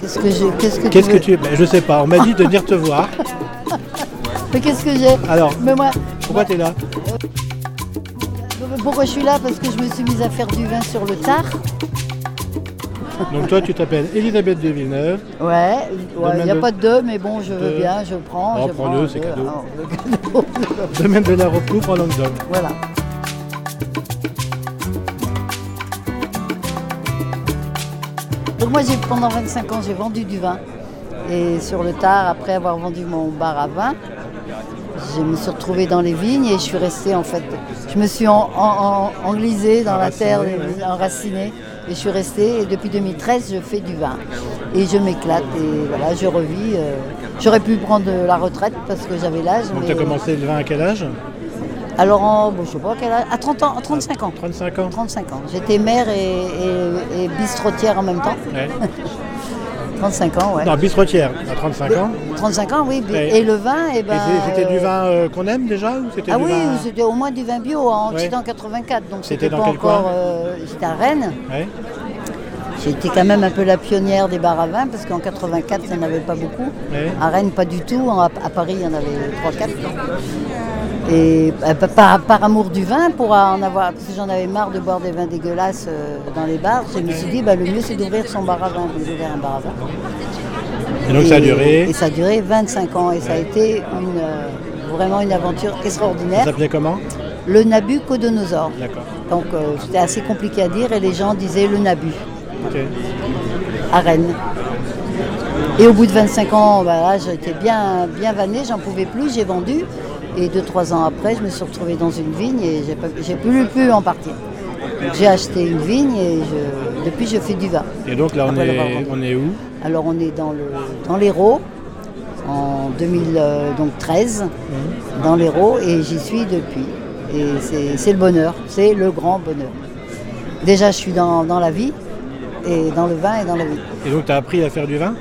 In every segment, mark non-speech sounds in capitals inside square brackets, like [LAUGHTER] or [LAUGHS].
Qu'est-ce que j'ai Qu'est-ce que Qu'est-ce tu que tu es ben, Je sais pas, on m'a dit de venir te voir. [LAUGHS] Mais qu'est-ce que j'ai Alors, Mais moi, pourquoi tu es là pourquoi je suis là Parce que je me suis mise à faire du vin sur le tard. Donc toi, tu t'appelles Elisabeth de Villeneuve. Ouais, il Domaine n'y a de- pas de deux, mais bon, je veux bien, je prends. Oh, je prends-le, prends un c'est deux. cadeau. [LAUGHS] Alors, le cadeau. Domaine de la Recoupe en Languedoc. voilà. Donc moi, j'ai, pendant 25 ans, j'ai vendu du vin. Et sur le tard, après avoir vendu mon bar à vin, je me suis retrouvée dans les vignes et je suis restée en fait. Je me suis en, en- en- englisée dans la terre, ouais. enracinée. Et je suis restée et depuis 2013, je fais du vin. Et je m'éclate et voilà, je revis. euh, J'aurais pu prendre la retraite parce que j'avais l'âge. Donc mais- tu as commencé le vin à quel âge? Alors, en, bon, je sais pas quel âge, à 30 ans, à 35 ans. 35 ans 35 ans. J'étais mère et, et- et bistrotière en même temps. Ouais. [LAUGHS] 35 ans, ouais. Non, bistrotière, à 35 ans. 35 ans, oui. Ouais. Et le vin, et ben. Et c'était du vin euh, qu'on aime déjà ou c'était Ah du oui, vin... c'était au moins du vin bio. hein. Ouais. J'étais en 84, donc C'était c'était pas encore. euh, J'étais à Rennes. Ouais. J'étais quand même un peu la pionnière des bars à vin parce qu'en 84, il n'y en avait pas beaucoup. À Rennes, pas du tout. À, à Paris, il y en avait 3-4. Et euh, par, par amour du vin, pour en avoir, parce que j'en avais marre de boire des vins dégueulasses euh, dans les bars, je me suis dit, bah, le mieux c'est d'ouvrir son bar à vin. J'ai ouvert un bar à vin. Et donc ça a duré. Et ça a duré 25 ans. Et ça a été une, euh, vraiment une aventure Ça extraordinaire. s'appelait comment? Le Nabucodonosor. D'accord. Donc euh, c'était assez compliqué à dire et les gens disaient le Nabu à Rennes. Et au bout de 25 ans, bah, j'étais bien, bien vannée, j'en pouvais plus, j'ai vendu. Et deux, trois ans après, je me suis retrouvée dans une vigne et j'ai plus pu en partir. J'ai acheté une vigne et je- depuis je fais du vin. Et donc là, on est, vendu. on est où? Alors on est dans le dans l'Hérault en 2013 dans l'Hérault et j'y suis depuis. Et c'est- le bonheur, c'est le grand bonheur. Déjà je suis dans, dans la vie et dans le vin et dans la vie. Et donc tu as appris à faire du vin?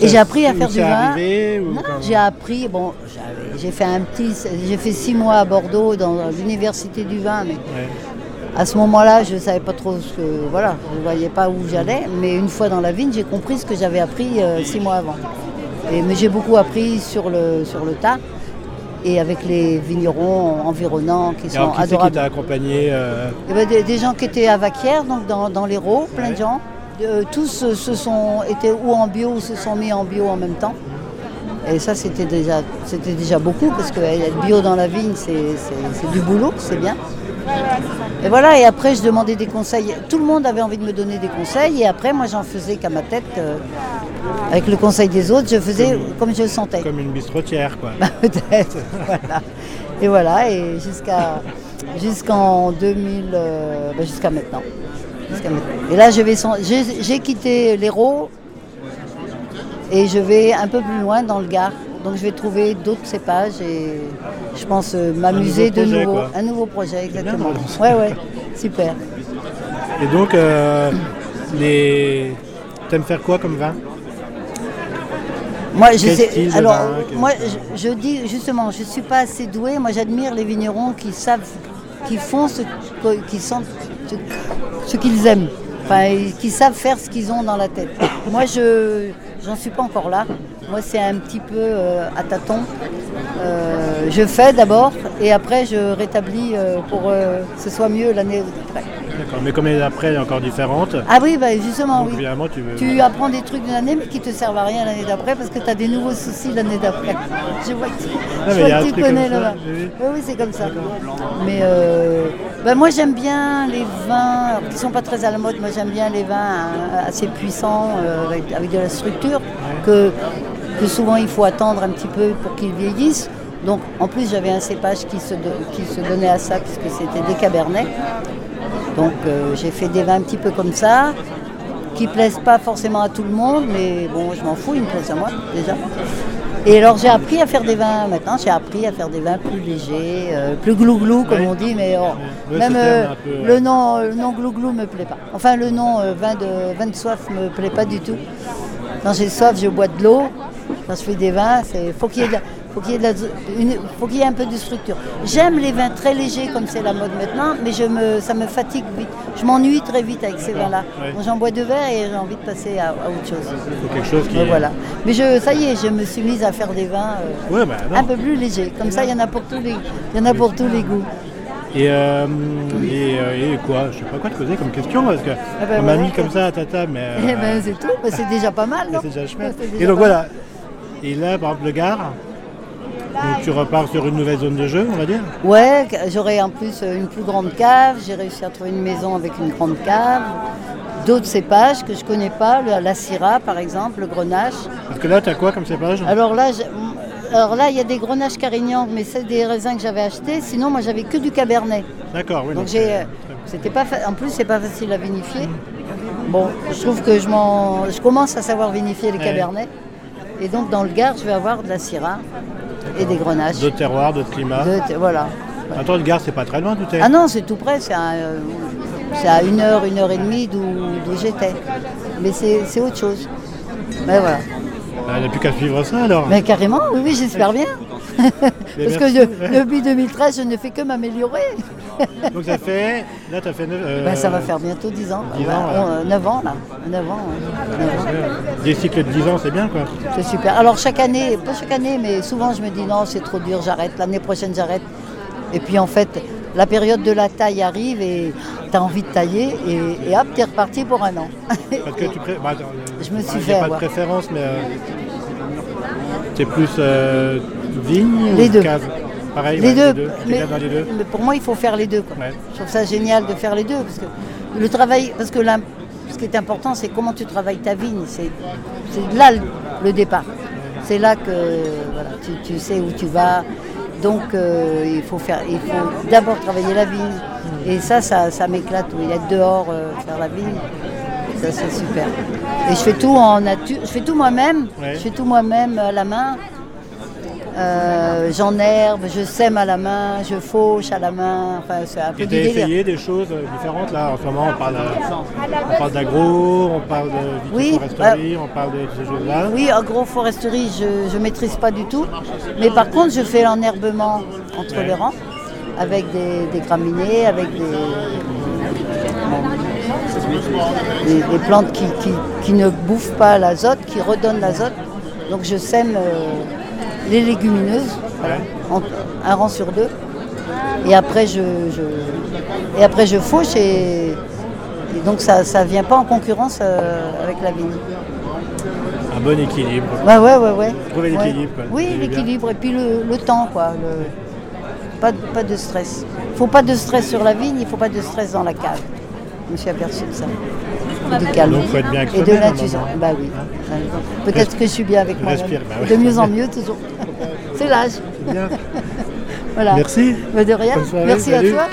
Et j'ai appris à faire du vin. j'ai appris, bon, j'ai fait un petit, j'ai fait six mois à Bordeaux dans l'université du vin, mais Ouais. à ce moment-là, je ne savais pas trop ce que, voilà, je ne voyais pas où j'allais, mais une fois dans la vigne, j'ai compris ce que j'avais appris euh, six mois avant. Et, mais j'ai beaucoup appris sur le, sur le tas et avec les vignerons environnants qui Et sont alors qui c'est qui adorables. t'a accompagné euh, Eh ben, des, des gens qui étaient à Vaquière, donc dans, dans l'Hérault, plein de gens. Euh, tous se sont étaient ou en bio ou se sont mis en bio en même temps. Et ça, c'était déjà, c'était déjà beaucoup parce que être bio dans la vigne, c'est, du boulot, c'est bien. Et voilà, et après, je demandais des conseils. Tout le monde avait envie de me donner des conseils, et après, moi, j'en faisais qu'à ma tête. euh, avec le conseil des autres, je faisais comme, je le sentais. comme une bistrotière quoi [LAUGHS] Peut-être. voilà. Et voilà, et jusqu'à jusqu'en 2000, euh, ben, jusqu'à maintenant. Et là, je vais j'ai quitté l'Hérault et je vais un peu plus loin dans le Gard. Donc je vais trouver d'autres cépages et je pense euh, m'amuser de nouveau quoi. Un nouveau projet, exactement. bien, Ouais, ouais, super. Et donc, euh, les... t'aimes faire quoi comme vin? Moi, je sais. Alors, vin, moi, je, je dis justement, je suis pas assez douée. Moi, j'admire les vignerons qui savent, qui font ce, que- qui sentent ce, qu'ils aiment. Enfin, savent faire ce qu'ils ont dans la tête. Moi, je, j'en suis pas encore là. Moi, c'est un petit peu euh, à tâtons. Euh, je fais d'abord et après, je rétablis euh, pour que ce soit mieux l'année d'après. Mais comme l'année d'après elle est encore différente, Ah oui, bah, justement, donc oui. évidemment tu veux. Tu apprends des trucs d'une année mais qui te servent à rien l'année d'après parce que tu as des nouveaux soucis l'année d'après. [LAUGHS] Je vois que tu, mais je il y vois a un que tu truc connais là-bas. Oui, oui, c'est comme ça. Mais euh, ben moi j'aime bien les vins qui ne sont pas très à la mode. Moi j'aime bien les vins euh, assez puissants euh, avec, avec de la structure que, que souvent il faut attendre un petit peu pour qu'ils vieillissent. Donc en plus j'avais un cépage qui se, qui se donnait à ça puisque c'était des cabernets. Donc euh, j'ai fait des vins un petit peu comme ça, qui plaisent pas forcément à tout le monde, mais bon, je m'en fous, ils me plaisent à moi déjà. Et alors j'ai appris à faire des vins maintenant, j'ai appris à faire des vins plus légers, euh, plus glouglou comme on dit, mais oh, même euh, peu, le nom le nom glouglou me plaît pas. Enfin le nom vin de vin de soif me plaît pas du tout. Quand j'ai soif, je bois de l'eau. Quand je fais des vins, c'est faut qu'il y ait de faut qu'il y ait de la- une- faut qu'il y ait un peu de structure. J'aime les vins très légers comme c'est la mode maintenant, mais je me, ça me fatigue vite. Je m'ennuie très vite avec ces vins-là. ouais. J'en bois deux verres et j'ai envie de passer à, à autre chose. Il faut quelque chose qui. Mais voilà. Mais je, ça y est, je me suis mise à faire des vins euh, Ouais, bah, un peu plus légers. Comme ça, il y en a pour tous les, il y en a pour tous les goûts. Et, euh, et, euh, et quoi? Je sais pas quoi te poser comme question parce que ben on m'a mis comme ça à ta table, mais. [LAUGHS] Eh euh, ben, c'est tout. Ben, c'est déjà pas mal, [LAUGHS] non [LAUGHS] déjà Et donc voilà. Et là, par exemple, le Gard. Donc tu repars sur une nouvelle zone de jeu, on va dire. Ouais, j'aurai en plus euh, une plus grande cave. J'ai réussi à trouver une maison avec une grande cave. D'autres cépages que je connais pas, le- la Syrah par exemple, le grenache. Parce que là, tu as quoi comme cépage Alors là, alors là, il y a des grenaches carignan, mais c'est des raisins que j'avais achetés. Sinon, moi, j'avais que du cabernet. D'accord, oui. Donc j'ai, euh, c'était pas, fa- en plus, c'est pas facile à vinifier. Bon, je trouve que je m'en, je commence à savoir vinifier les Ouais. cabernets. Et donc dans le Gard, je vais avoir de la Syrah et des grenaches. D'autres terroirs, d'autres climats. De- voilà. Attends, le Gard, c'est pas très loin d'où t'es Ah non, c'est tout près, c'est à, euh, à une heure, une heure et demie d'où, j'étais. Mais c'est, c'est autre chose. Mais voilà. Ah, Il n'y a plus qu'à suivre ça alors. Mais carrément, oui, oui, j'espère bien. [LAUGHS] Parce que je- depuis 2013, je ne fais que m'améliorer. [LAUGHS] Donc ça fait. Là, tu as fait. neuf- euh, Ben, ça va faire bientôt 10 ans. 10 ans, Ouais, euh, 9 ans là. 9 ans. ouais. 9 ans. Des cycles de 10 ans, c'est bien quoi. C'est super. Alors chaque année, pas chaque année, mais souvent je me dis non, c'est trop dur, j'arrête. L'année prochaine, j'arrête. Et puis en fait, la période de la taille arrive et tu as envie de tailler et, et hop, tu es reparti pour un an. Parce que tu bah, [LAUGHS] Je me suis j'ai fait pas avoir. de préférence, mais euh, c'est plus euh, vigne Les ou deux. cave? Pareil, les, ouais, deux, T'es mais, bien dans les deux? mais pour moi, il faut faire les deux. quoi. Ouais. Je trouve ça génial de faire les deux parce que le travail, parce que ce qui est important, c'est comment tu travailles ta vigne. C'est c'est là le, le départ. C'est là que voilà, tu, tu sais où tu vas. Donc euh, il faut faire, il faut d'abord travailler la vigne. Et ça, ça, ça m'éclate. oui. Être dehors, euh, faire la vigne, ça c'est super. Et je fais tout en nature, je fais tout moi-même. Ouais. Je fais tout moi-même à la main. Euh, J'enherbe, je sème à la main, je fauche à la main. Enfin, c'est un peu Et du t'as délire. essayé des choses euh, différentes là? En ce moment on parle, euh, on parle d'agro, on parle de Oui, vitiforesterie, on parle de ces choses-là? Oui, agroforesterie, je ne maîtrise pas du tout. Mais par contre, je fais l'enherbement entre Ouais. les rangs avec des, des graminées, avec des, des- des plantes qui, qui- qui ne bouffent pas l'azote, qui redonnent l'azote. Donc je sème euh, les légumineuses, voilà, en- un rang sur deux. Et après je, je- et après je fauche et, et donc ça ne vient pas en concurrence euh, avec la vigne. Un bon équilibre. Ouais, ouais, ouais, ouais. Trouver Ouais. l'équilibre, quoi. Oui, l'équilibre et puis le, le temps, quoi. le- Pas, de- pas de stress. Il faut pas de stress sur la vigne, il faut pas de stress dans la cave. Je me suis aperçu de ça. Du calme. Donc, faut être bien avec Et de moment. Bah oui. Peut-être que je suis bien avec moi. Respire, bah ouais. De mieux en mieux, toujours. C'est l'âge. [LAUGHS] Voilà. Merci. Bah, de rien. Bonne soirée, Merci salut. à toi.